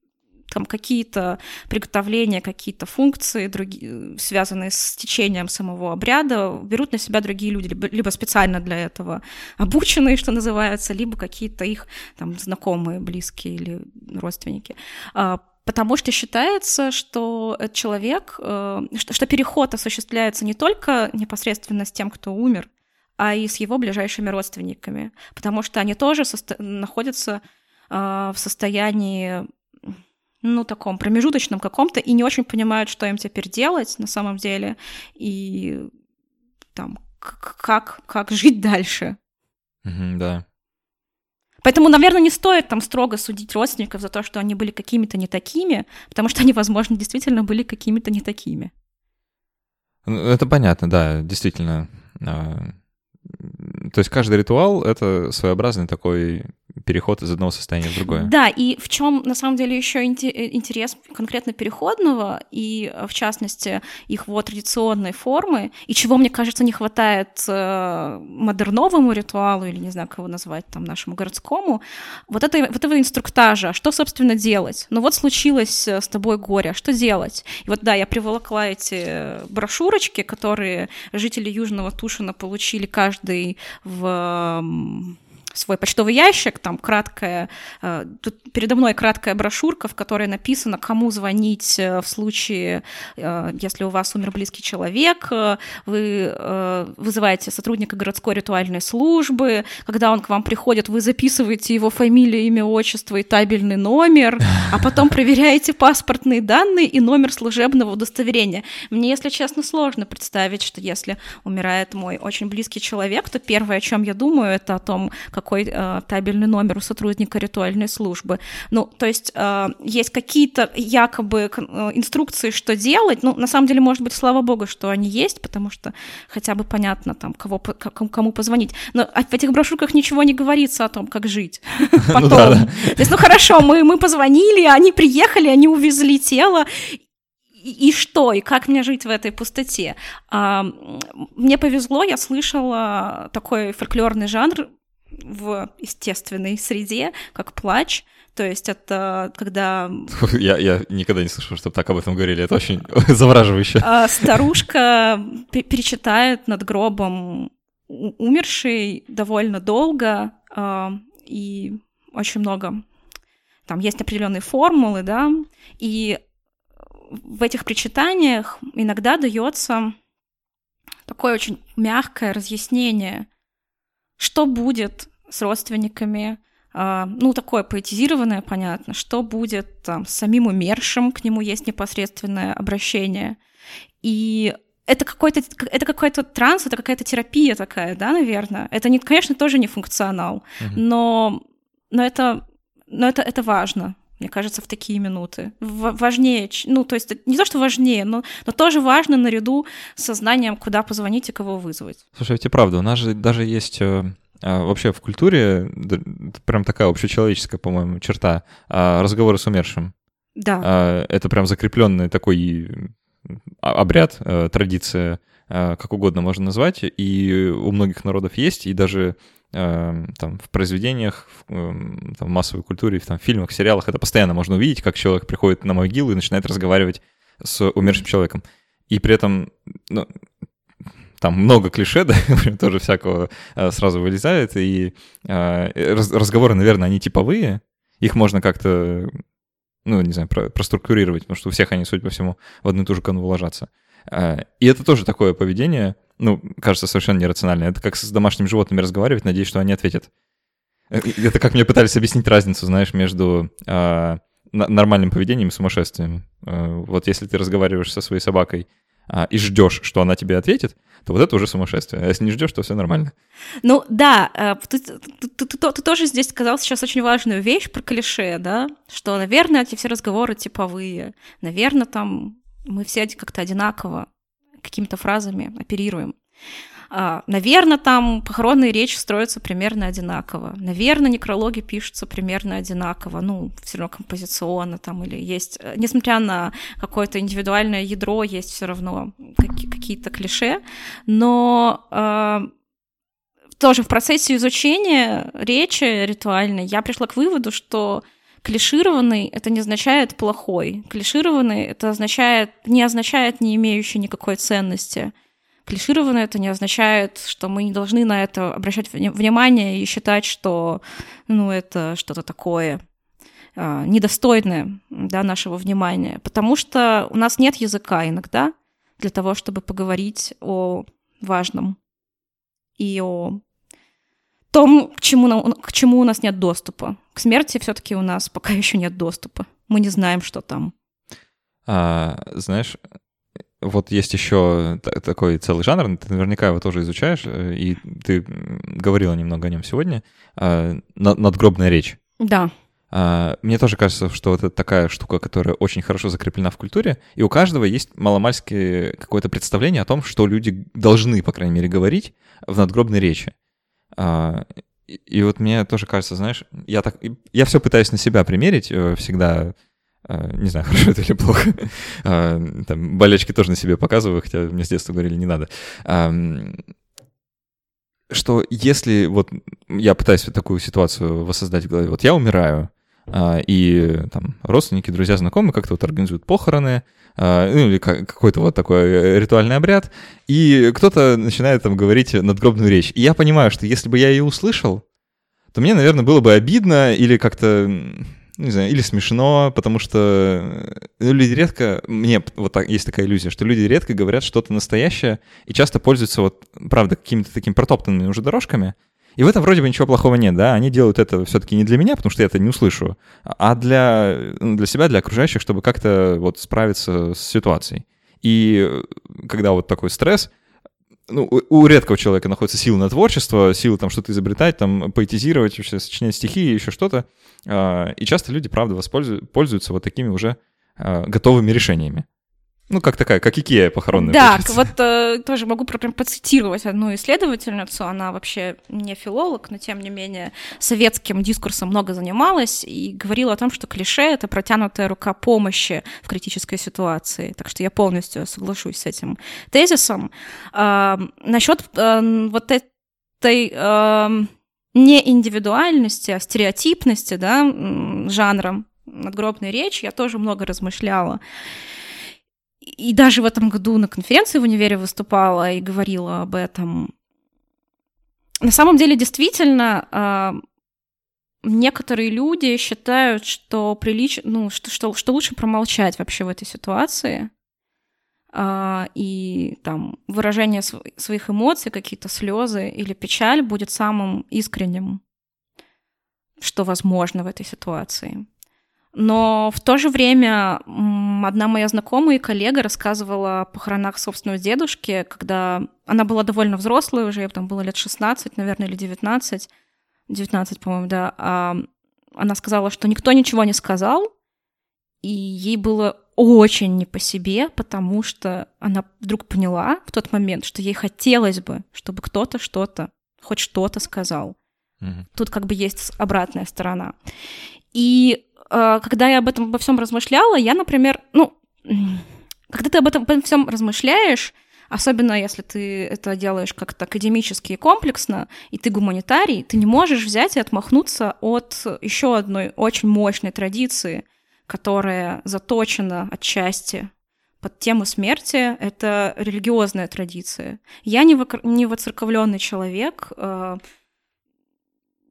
там какие-то приготовления, какие-то функции, другие, связанные с течением самого обряда, берут на себя другие люди, либо, специально для этого обученные, что называется, либо какие-то их там знакомые, близкие или родственники. А, потому что считается, что человек, э, что, переход осуществляется не только непосредственно с тем, кто умер, а и с его ближайшими родственниками, потому что они тоже находятся э, в состоянии ну, таком промежуточном каком-то, и не очень понимают, что им теперь делать на самом деле, и там, как, как жить дальше. Mm-hmm, да. Поэтому, наверное, не стоит там строго судить родственников за то, что они были какими-то не такими, потому что они, возможно, действительно были какими-то не такими. Ну, это понятно, да, действительно. То есть каждый ритуал — это своеобразный такой переход из одного состояния в другое. Да, и в чем на самом деле еще интерес конкретно переходного, и в частности их вот традиционной формы, и чего, мне кажется, не хватает э, модерновому ритуалу, или не знаю, как его назвать, там, нашему городскому, вот, это, вот этого инструктажа, что, собственно, делать? Ну вот случилось э, с тобой горе, что делать? И вот, да, я приволокла эти брошюрочки, которые жители Южного Тушина получили каждый в свой почтовый ящик, там краткая, э, тут передо мной краткая брошюрка, в которой написано, кому звонить э, в случае, э, если у вас умер близкий человек, вы вызываете сотрудника городской ритуальной службы, когда он к вам приходит, вы записываете его фамилию, имя, отчество и табельный номер, а потом (laughs) проверяете паспортные данные и номер служебного удостоверения. Мне, если честно, сложно представить, что если умирает мой очень близкий человек, то первое, о чем я думаю, это о том, как какой э, табельный номер у сотрудника ритуальной службы. Ну, то есть э, есть какие-то якобы э, инструкции, что делать. Ну, на самом деле, может быть, слава богу, что они есть, потому что хотя бы понятно, там, кого, кому позвонить. Но в этих брошюрках ничего не говорится о том, как жить (laughs) ну потом. То есть, ну хорошо, мы, позвонили, они приехали, они увезли тело, и, что, и как мне жить в этой пустоте. А, мне повезло, я слышала такой фольклорный жанр в естественной среде, как плач. То есть это когда... (laughs) Я, я никогда не слышал, чтобы так об этом говорили. Это очень (laughs) завораживающе. А старушка перечитает над гробом умершей довольно долго, а, и очень много... Там есть определенные формулы, да, и в этих причитаниях иногда дается такое очень мягкое разъяснение что будет с родственниками, Uh, ну, такое поэтизированное, понятно, что будет там, с самим умершим, к нему есть непосредственное обращение. И это какой-то это какой-то транс, это какая-то терапия такая, да, наверное. Это, не, конечно, тоже не функционал, uh-huh. но, но, это, но это, это важно мне кажется, в такие минуты. В важнее, ну, то есть не то, что важнее, но, но тоже важно наряду с сознанием, куда позвонить и кого вызвать. Слушай, это правда, у нас же даже есть э, а, вообще в культуре прям такая общечеловеческая, по-моему, черта а, разговоры с умершим. Да. А, это прям закрепленный такой обряд, э, традиция, как угодно можно назвать, и у многих народов есть, и даже Эм, там, в произведениях, в, эм, там, в массовой культуре, в там, фильмах, сериалах это постоянно можно увидеть, как человек приходит на могилу и начинает разговаривать с умершим человеком. И при этом ну, там много клише, (laughs) да, тоже всякого э, сразу вылезает, и э, разговоры, наверное, они типовые, их можно как-то, ну, не знаю, про, проструктурировать, потому что у всех они, судя по всему, в одну и ту же канву ложатся. Э, и это тоже такое поведение, ну, кажется совершенно нерационально. Это как с домашними животными разговаривать, надеюсь, что они ответят. Это как мне пытались объяснить разницу, знаешь, между нормальным поведением и сумасшествием. Вот если ты разговариваешь со своей собакой, а, и ждешь, что она тебе ответит, то вот это уже сумасшествие. А если не ждешь, то все нормально. Ну да, ты, ты тоже здесь сказал сейчас очень важную вещь про клише, да, что, наверное, эти все разговоры типовые, наверное, там мы все как-то одинаково какими-то фразами оперируем. А, наверное, там похоронные речи строятся примерно одинаково. Наверное, некрологи пишутся примерно одинаково. Ну, все равно композиционно там или есть... Э, несмотря на какое-то индивидуальное ядро, есть все равно какие-то клише. Но э, тоже в процессе изучения речи ритуальной я пришла к выводу, что клишированный это не означает плохой. Клишированный это означает, не означает не имеющий никакой ценности клишировано, это не означает, что мы не должны на это обращать внимание и считать, что ну, это что-то такое э, недостойное да, нашего внимания. Потому что у нас нет языка иногда для того, чтобы поговорить о важном и о том, к чему, нам, к чему у нас нет доступа. К смерти все-таки у нас пока (laughs) еще нет доступа. Мы не знаем, что там. А, знаешь, вот есть еще такой целый жанр, ты наверняка его тоже изучаешь, э, и ты говорила немного о нем сегодня. А, надгробная речь. Да. А, мне тоже кажется, что вот это такая штука, которая очень хорошо закреплена в культуре, и у каждого есть маломальски какое-то представление о том, что люди должны, по крайней мере, говорить в надгробной речи. А, и вот мне тоже кажется, знаешь, я так, я все пытаюсь на себя примерить э, всегда не знаю, (laughs) хорошо это или плохо. А, там, болячки тоже на себе показываю, хотя мне с детства говорили, не надо. Что если вот я пытаюсь такую ситуацию воссоздать в голове, вот я умираю, а, и там родственники, друзья, знакомые как-то вот организуют похороны, ну или какой-то вот такой э, ритуальный обряд, и кто-то начинает там говорить надгробную речь. И я понимаю, что если бы я ее услышал, то мне, наверное, было бы обидно или как-то не знаю, или смешно, потому что ну, люди редко, мне вот так, есть такая иллюзия, что люди редко говорят что-то настоящее и часто пользуются вот, правда, какими-то такими протоптанными уже дорожками, и в этом вроде бы ничего плохого нет, да, они делают это все-таки не для меня, потому что я это не услышу, а для, ну, для себя, для окружающих, чтобы как-то вот справиться с ситуацией. И когда вот такой стресс, ну, у, редкого человека находится сила на творчество, сила там что-то изобретать, там поэтизировать, вообще сочинять стихи и еще что-то. А, и часто люди, правда, воспользуются, пользуются вот такими уже а, готовыми решениями. Ну, как такая, как Икея похоронная. Да, получается. вот э, тоже могу прям процитировать одну исследовательницу, она вообще не филолог, но тем не менее советским дискурсом много занималась и говорила о том, что клише — это протянутая рука помощи в критической ситуации. Так что я полностью соглашусь с этим тезисом. Э, насчет э, вот этой... Э, не индивидуальности, а стереотипности, да, жанра надгробной речи я тоже много размышляла и даже в этом году на конференции в универе выступала и говорила об этом. На самом деле, действительно, а, некоторые люди считают, что прилич... ну, что, что, что лучше промолчать вообще в этой ситуации. А, и там выражение своих эмоций, какие-то слезы или печаль будет самым искренним, что возможно в этой ситуации. Но в то же время одна моя знакомая и коллега рассказывала о похоронах собственного дедушки, когда она была довольно взрослая уже, ей там было лет 16, наверное, или 19, 19, по-моему, да. А она сказала, что никто ничего не сказал, и ей было очень не по себе, потому что она вдруг поняла в тот момент, что ей хотелось бы, чтобы кто-то что-то, хоть что-то сказал. Угу. Тут как бы есть обратная сторона. И когда я об этом обо всем размышляла, я, например, ну, когда ты об этом обо всем размышляешь, особенно если ты это делаешь как-то академически и комплексно, и ты гуманитарий, ты не можешь взять и отмахнуться от еще одной очень мощной традиции, которая заточена отчасти под тему смерти, это религиозная традиция. Я не, вокр... не воцерковленный человек, э,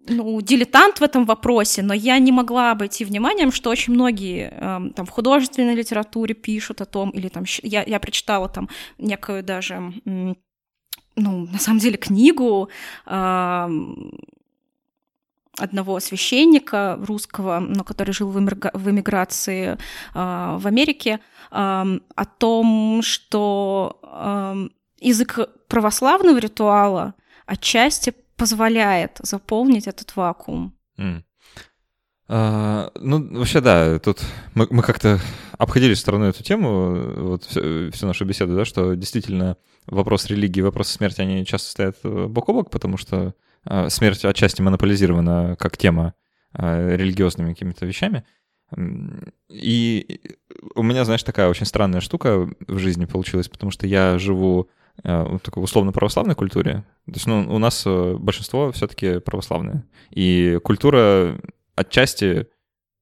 ну, дилетант в этом вопросе, но я не могла обойти вниманием, что очень многие э, там в художественной литературе пишут о том, или там я, я прочитала там некую даже, ну, на самом деле, книгу, э, одного священника русского, но который жил в, эмиграции в Америке, о том, что язык православного ритуала отчасти позволяет заполнить этот вакуум. Mm. А, ну, вообще, да, тут мы, мы как-то обходили стороной эту тему, вот всю, всю нашу беседу, да, что действительно вопрос религии вопрос смерти, они часто стоят э, бок о бок, потому что а, смерть отчасти монополизирована как тема а, религиозными какими-то вещами. И у меня, знаешь, такая очень странная штука в жизни получилась, потому что я живу такой условно-православной культуре. То есть, ну, у нас э, большинство все-таки православные. И культура отчасти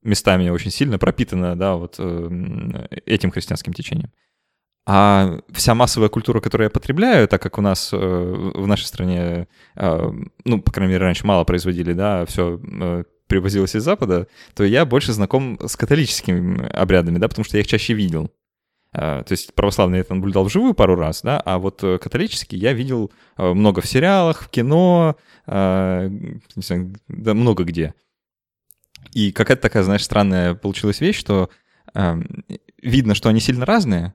местами очень сильно пропитана, да, вот э, этим христианским течением. А вся массовая культура, которую я потребляю, так как у нас в нашей стране, ну, по крайней мере, раньше мало производили, да, все привозилось из Запада, то я больше знаком с католическими обрядами, да, потому что я их чаще видел. А, то есть православный я наблюдал вживую пару раз, да, а вот э, католический я видел э, много в сериалах, в кино, а, не знаю, да много где. И какая-то такая, знаешь, странная получилась вещь, что видно, что они сильно разные,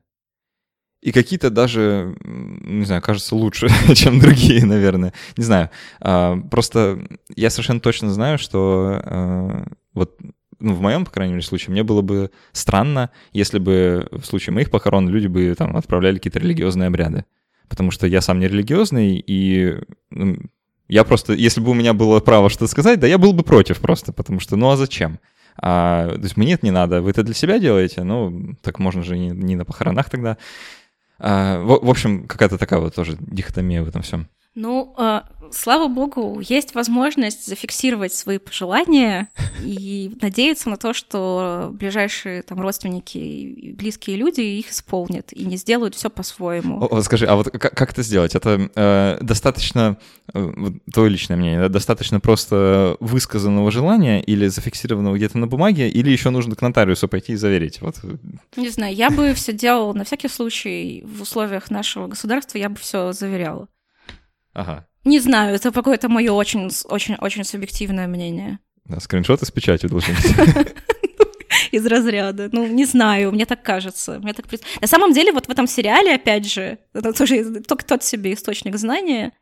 и какие-то даже, не знаю, кажется лучше, (laughs) чем другие, наверное. Не знаю. А, просто я совершенно точно знаю, что вот ну, в моем, по крайней мере, случае, мне было бы странно, если бы в случае моих похорон люди бы там отправляли какие-то религиозные обряды. Потому что я сам не религиозный, и ну, я просто, если бы у меня было право что-то сказать, да я был бы против просто, потому что, ну а зачем? А, то есть мне это не надо, вы это для себя делаете, ну, так можно же не, не на похоронах тогда. А, в, в общем, какая-то такая вот тоже дихотомия в этом всем. Ну, э, слава богу, есть возможность зафиксировать свои пожелания и надеяться на то, что ближайшие там родственники и близкие люди их исполнят и не сделают все по-своему. О, скажи, а вот как, как это сделать? Это э, достаточно, э, твое личное мнение, да, достаточно просто высказанного желания или зафиксированного где-то на бумаге, или еще нужно к нотариусу пойти и заверить? Вот. Не знаю, я бы все делала на всякий случай в условиях нашего государства, я бы все заверяла. Ага. Не знаю, это какое-то мое очень, очень, очень субъективное мнение. Да, скриншоты с печатью должны быть. (laughs) (laughs) Из разряда. Ну, не знаю, мне так кажется. Мне так... На самом деле, вот в этом сериале, опять же, это тоже только тот себе источник знания.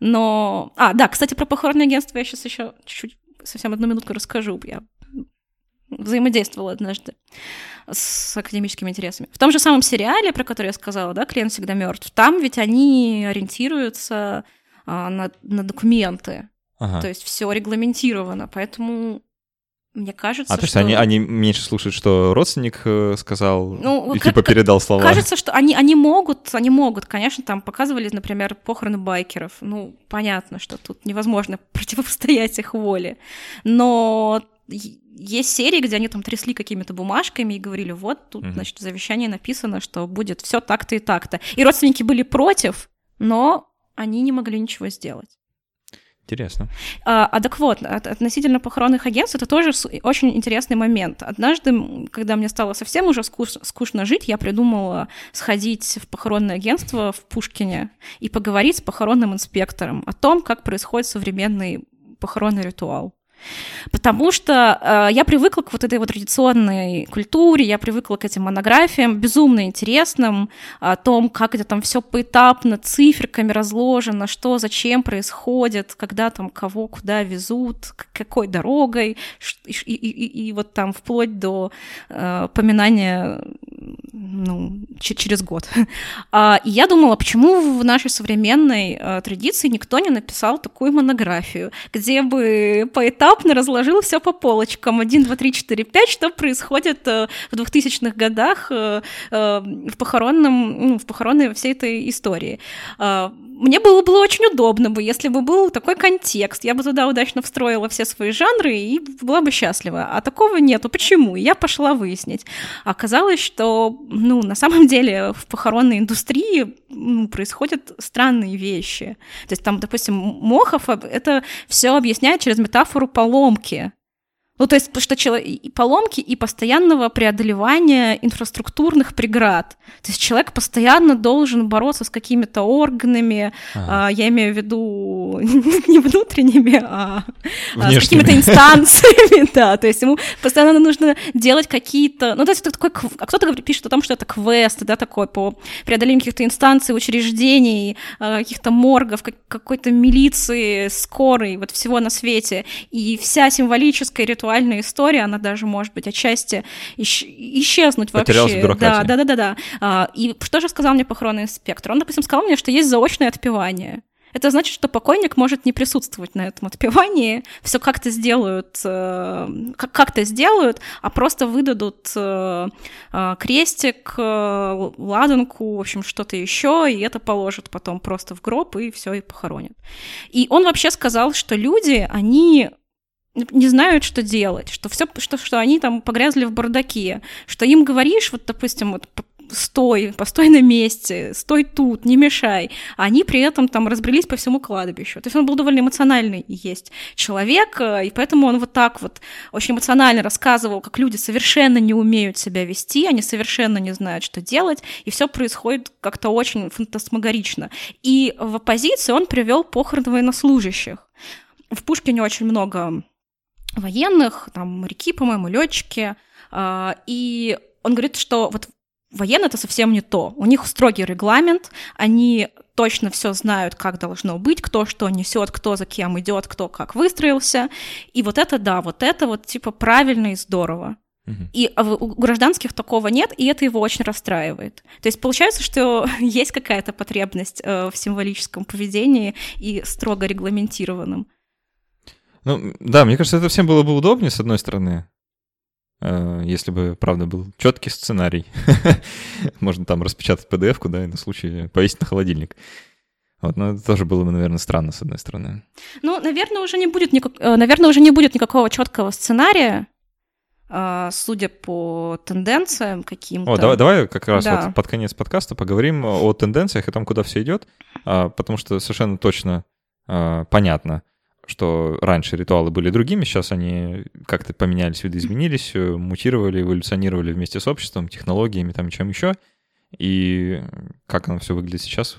Но... А, да, кстати, про похоронное агентство я сейчас еще чуть-чуть, совсем одну минутку расскажу. Я взаимодействовала однажды с академическими интересами. В том же самом сериале, про который я сказала, да, клиент всегда мертв, там ведь они ориентируются а, на, на документы. Ага. То есть все регламентировано. Поэтому мне кажется, а, то есть что... они, они меньше слушают, что родственник э, сказал ну, и типа передал слова? Кажется, что они, они могут, они могут, конечно, там показывали, например, похороны байкеров. Ну, понятно, что тут невозможно противостоять их воле. Но есть серии, где они там трясли какими-то бумажками и говорили, вот тут, mm-hmm. значит, в завещании написано, что будет все так-то и так-то. И родственники были против, но они не могли ничего сделать. Интересно. А, а так вот, относительно похоронных агентств, это тоже очень интересный момент. Однажды, когда мне стало совсем уже скучно, скучно жить, я придумала сходить в похоронное агентство в Пушкине и поговорить с похоронным инспектором о том, как происходит современный похоронный ритуал. Потому что э, я привыкла к вот этой вот традиционной культуре, я привыкла к этим монографиям, безумно интересным, о том, как это там все поэтапно, циферками разложено, что, зачем происходит, когда там кого куда везут, какой дорогой, и, и, и, и вот там вплоть до э, поминания ну, через год. (laughs) А, и я думала, почему в нашей современной э, традиции никто не написал такую монографию, где бы поэтапно разложил все по полочкам. 1, 2, 3, 4, 5, что происходит э, в 2000-х годах э, в похоронном, ну, в похоронной всей этой истории. Мне было, было очень удобно бы, если бы был такой контекст. Я бы туда удачно встроила все свои жанры и была бы счастлива. А такого нету. Почему? Я пошла выяснить. Оказалось, что, ну, на самом деле в похоронной индустрии ну, происходят странные вещи. То есть там, допустим, Мохов это все объясняет через метафору поломки. Ну, то есть, что человек, и поломки и постоянного преодолевания инфраструктурных преград. То есть человек постоянно должен бороться с какими-то органами, ага. а, я имею в виду (laughs) не внутренними, а, а, с какими-то инстанциями, (laughs) да, то есть ему постоянно нужно делать какие-то, ну, то есть это такой, а кто-то пишет о том, что это квест, да, такой по преодолению каких-то инстанций, учреждений, а, каких-то моргов, какой-то милиции, скорой, вот всего на свете, и вся символическая ритуальная история, она даже, может быть, отчасти исчезнуть Потерялась вообще. В да, да, да, да, да. И что же сказал мне похоронный инспектор? Он, допустим, сказал мне, что есть заочное отпевание. Это значит, что покойник может не присутствовать на этом отпевании, все как-то сделают, э, как-то сделают, а просто выдадут э, э, крестик, ладанку, в общем, что-то еще, и это положат потом просто в гроб, и все, и похоронят. И он вообще сказал, что люди, они не знают, что делать, что все, что, что они там погрязли в бардаке, что им говоришь, вот, допустим, вот стой, постой на месте, стой тут, не мешай. А они при этом там разбрелись по всему кладбищу. То есть он был довольно эмоциональный есть человек, э, и поэтому он вот так вот очень эмоционально рассказывал, как люди совершенно не умеют себя вести, они совершенно не знают, что делать, и все происходит как-то очень фантасмагорично. И в оппозиции он привел похороны военнослужащих. В Пушкине очень много военных, там моряки, по-моему, летчики, э, и он говорит, что вот Военные это совсем не то. У них строгий регламент, они точно все знают, как должно быть, кто что несет, кто за кем идет, кто как выстроился. И вот это да, вот это вот типа правильно и здорово. И у гражданских такого нет, и это его очень расстраивает. То есть получается, что (laughs) есть какая-то потребность э, в символическом поведении и строго регламентированном. Ну, да, мне кажется, это всем было бы удобнее, с одной стороны. Э, если бы, правда, был четкий сценарий. (laughs) Можно там распечатать PDF-ку, да, и на случай повесить на холодильник. Вот, но это тоже было бы, наверное, странно, с одной стороны. Ну, наверное, уже не будет, никак... Э, наверное, уже не будет никакого четкого сценария, э, судя по тенденциям каким-то. О, давай, давай как раз да. вот под конец подкаста поговорим о тенденциях и том, куда все идет, а, потому что совершенно точно понятно, что раньше ритуалы были другими, сейчас они как-то поменялись, видоизменились, э, мутировали, эволюционировали вместе с обществом, технологиями, там, чем еще. И как оно все выглядит сейчас,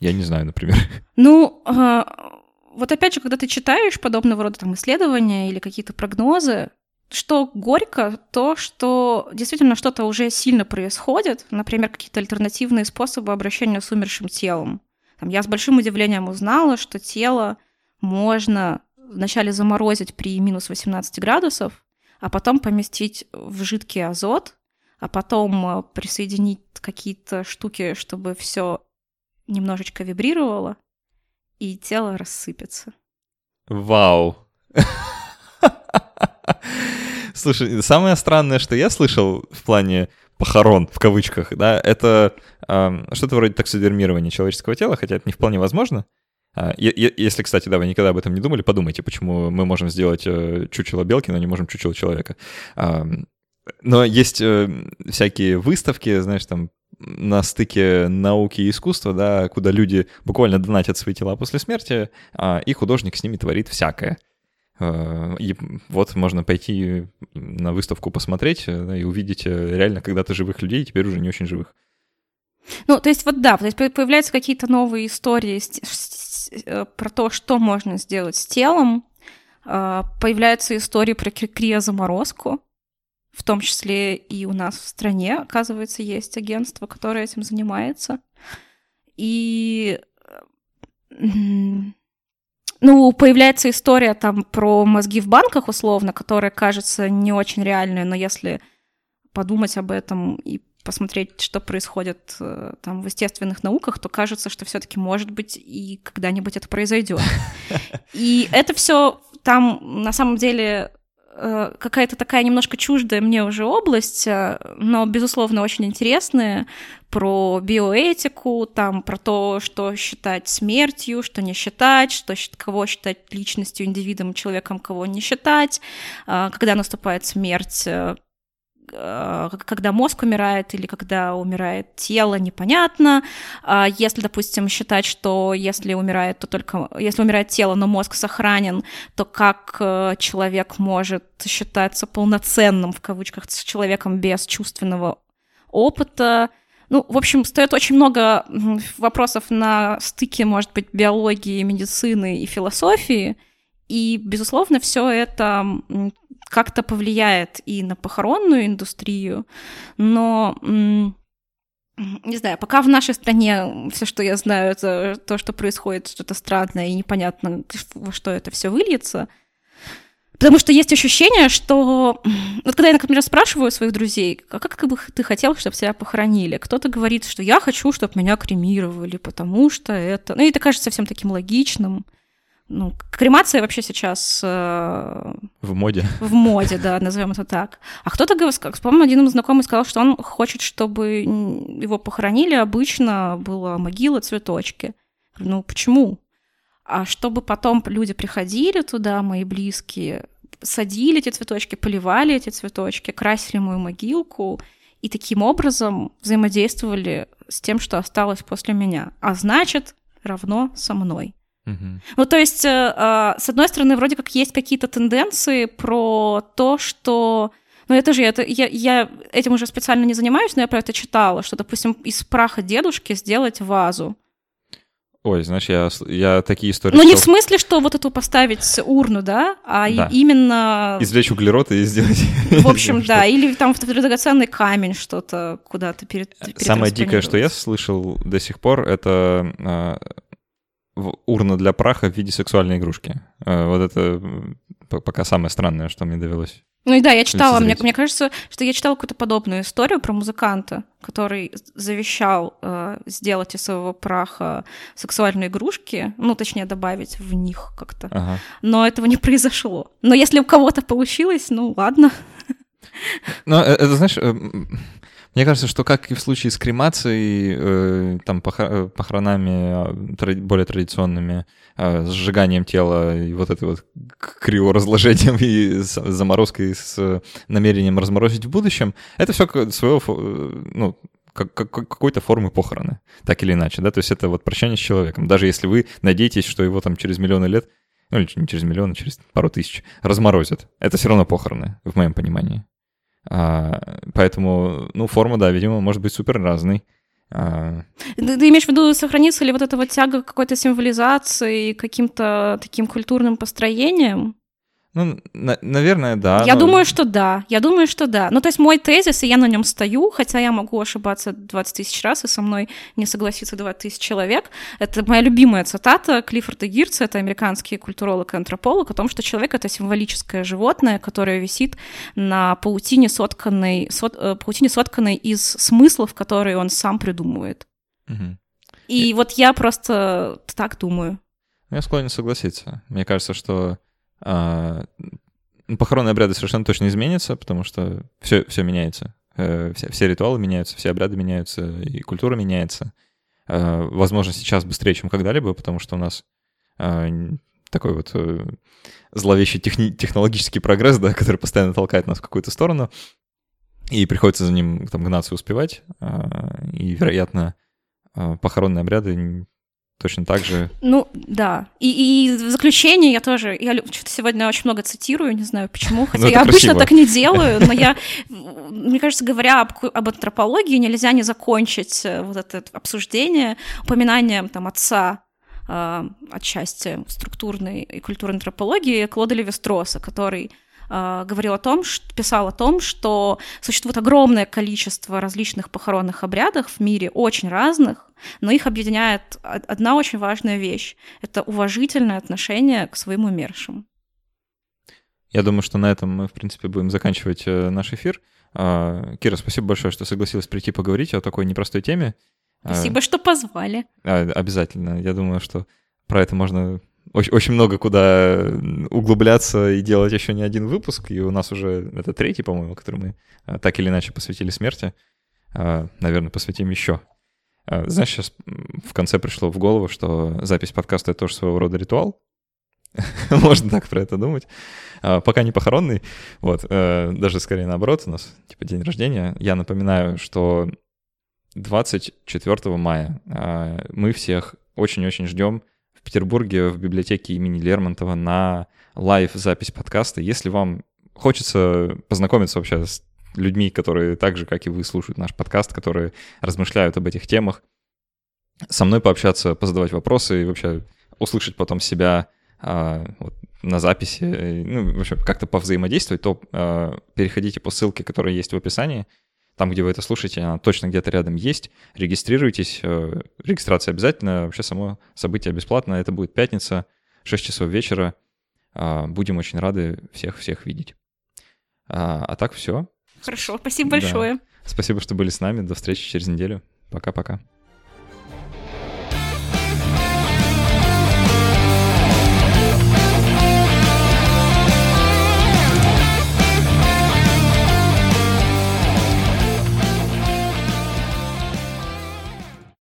я не знаю, например. Ну, а, вот опять же, когда ты читаешь подобного рода там исследования или какие-то прогнозы, что горько, то, что действительно что-то уже сильно происходит, например, какие-то альтернативные способы обращения с умершим телом. Там, я с большим удивлением узнала, что тело можно вначале заморозить при минус 18 градусов, а потом поместить в жидкий азот, а потом э, присоединить какие-то штуки, чтобы все немножечко вибрировало, и тело рассыпется. Вау! Слушай, самое странное, что я слышал в плане похорон, в кавычках, да, это э, что-то вроде таксидермирования человеческого тела, хотя это не вполне возможно. А, если, кстати, да, вы никогда об этом не думали, подумайте, почему мы можем сделать э, чучело белки, но не можем чучело человека. Но есть э, всякие выставки, знаешь, там на стыке науки и искусства, да, куда люди буквально донатят свои тела после смерти, а, и художник с ними творит всякое. А, и вот можно пойти на выставку посмотреть да, и увидеть э, реально когда-то живых людей, теперь уже не очень живых. Ну, то есть вот да, то есть появляются какие-то новые истории Э, про то, что можно сделать с телом. Э, появляются истории про криозаморозку, в том числе и у нас в стране, оказывается, есть агентство, которое этим занимается. И ну, появляется история там про мозги в банках, условно, которая кажется не очень реальной, но если подумать об этом и посмотреть, что происходит э, там в естественных науках, то кажется, что все-таки может быть и когда-нибудь это произойдет. (laughs) И это все там на самом деле э, какая-то такая немножко чуждая мне уже область, э, но, безусловно, очень интересная, про биоэтику, там, про то, что считать смертью, что не считать, что, кого считать личностью, индивидом, человеком, кого не считать, когда наступает смерть, когда мозг умирает или когда умирает тело, непонятно. А если, допустим, считать, что если умирает, то только если умирает тело, но мозг сохранен, то как э, человек может считаться полноценным в кавычках с человеком без чувственного опыта? Ну, в общем, стоит очень много вопросов на стыке, может быть, биологии, медицины и философии. И, безусловно, все это как-то повлияет и на похоронную индустрию, но не знаю, пока в нашей стране все, что я знаю, это то, что происходит что-то странное и непонятно, во что это все выльется. Потому что есть ощущение, что... Вот когда я, например, спрашиваю своих друзей, а как бы ты хотел, чтобы тебя похоронили? Кто-то говорит, что я хочу, чтобы меня кремировали, потому что это... Ну, и это кажется всем таким логичным. Ну, кремация вообще сейчас... Э, в моде. В моде, да, назовем это так. А кто-то, по-моему, один знакомый сказал, что он хочет, чтобы его похоронили. Обычно была могила, цветочки. Ну, почему? А чтобы потом люди приходили туда, мои близкие, садили эти цветочки, поливали эти цветочки, красили мою могилку и таким образом взаимодействовали с тем, что осталось после меня. А значит, равно со мной. Угу. Ну, то есть, э, э, с одной стороны, вроде как есть какие-то тенденции про то, что ну, это же, это, я, я этим уже специально не занимаюсь, но я про это читала, что, допустим, из праха дедушки сделать вазу. Ой, знаешь, я, я такие истории... Ну, не в смысле, что вот эту поставить урну, да, а да. именно... Извлечь углерод и сделать... В общем, (laughs) да, или там в драгоценный камень что-то куда-то перед... Самое дикое, что я слышал до сих пор, это а, урна для праха в виде сексуальной игрушки. Э, вот это пока самое странное, что мне довелось. Ну и да, я читала, мне, мне кажется, что я читала какую-то подобную историю про музыканта, который завещал э, сделать из своего праха сексуальные игрушки, ну, точнее, добавить в них как-то. Ага. Но этого не произошло. Но если у кого-то получилось, ну, ладно. Ну, это, знаешь, э, мне кажется, что как и в случае с кремацией, э, там э, похоронами а, более традиционными, э, сжиганием тела и вот это вот криоразложением и заморозкой с намерением разморозить в будущем, это все своего, ну, как, как, какой-то формы похороны, так или иначе, да, то есть это вот прощание с человеком, даже если вы надеетесь, что его там через миллионы лет, ну или не через миллионы, через пару тысяч разморозят, это все равно похороны, в моем понимании. А, поэтому, ну, форма, да, видимо, может быть супер разной. А... Ты, имеешь в виду, сохранится ли вот эта вот тяга к какой-то символизации, каким-то таким культурным построением? Ну, на- наверное, да. Я но... думаю, что да. Я думаю, что да. Ну, то есть мой тезис, и я на нем стою, хотя я могу ошибаться 20 тысяч раз, и со мной не согласится 20 тысяч человек. Это моя любимая цитата Клиффорда Гирца, это американский культуролог и антрополог, о том, что человек — это символическое животное, которое висит на паутине, сотканной, сот, э, паутине, сотканной из смыслов, которые он сам придумывает. Угу. И, и вот я просто так думаю. Я склонен согласиться. Мне кажется, что похоронные обряды совершенно точно изменятся, потому что все, все меняется. Э, все, все ритуалы меняются, все обряды меняются, и культура меняется. Э, возможно, сейчас быстрее, чем когда-либо, потому что у нас э, такой вот зловещий техни- технологический прогресс, да, (laughs) который постоянно толкает нас в какую-то сторону, и приходится за ним там гнаться и успевать, и, вероятно, похоронные обряды точно так же. Ну, да. И, и в заключение я тоже, я что-то сегодня очень много цитирую, не знаю почему, (laughs) хотя ну, я обычно так не (laughs) делаю, но я, мне кажется, говоря об, об антропологии, нельзя не закончить э, вот это обсуждение упоминанием там отца э, отчасти структурной и культурной антропологии Клода Левистроса, который э, говорил о том, что, писал о том, что существует огромное количество различных похоронных обрядов в мире, очень разных, но их объединяет одна очень важная вещь — это уважительное отношение к своим умершим. Я думаю, что на этом мы, в принципе, будем заканчивать э, наш эфир. А, Кира, спасибо большое, что согласилась прийти поговорить о такой непростой теме. А, спасибо, что позвали. А, обязательно. Я думаю, что про это можно очень, много куда углубляться и делать еще не один выпуск. И у нас уже это третий, по-моему, который мы так или иначе посвятили смерти. Наверное, посвятим еще. А, знаешь, сейчас в конце пришло в голову, что запись подкаста — это тоже своего рода ритуал. (laughs) Можно так про это думать. А, пока не похоронный, вот, э, даже скорее наоборот, у нас типа день рождения. Я напоминаю, что 24 мая а, мы всех очень-очень ждем Петербурге в библиотеке имени Лермонтова на лайв-запись подкаста. Если вам хочется познакомиться вообще с людьми, которые так же, как и вы, слушают наш подкаст, которые размышляют об этих темах, со мной пообщаться, позадавать вопросы и вообще услышать потом себя а, вот, на записи, ну, в общем, как-то повзаимодействовать, то а, переходите по ссылке, которая есть в описании, там, где вы это слушаете, она точно где-то рядом есть. Регистрируйтесь. Э, регистрация обязательно. Вообще само событие бесплатно. Это будет пятница, 6 часов вечера. А, будем очень рады всех-всех видеть. А, а так все. Хорошо, спасибо большое. Да. Спасибо, что были с нами. До встречи через неделю. Пока-пока.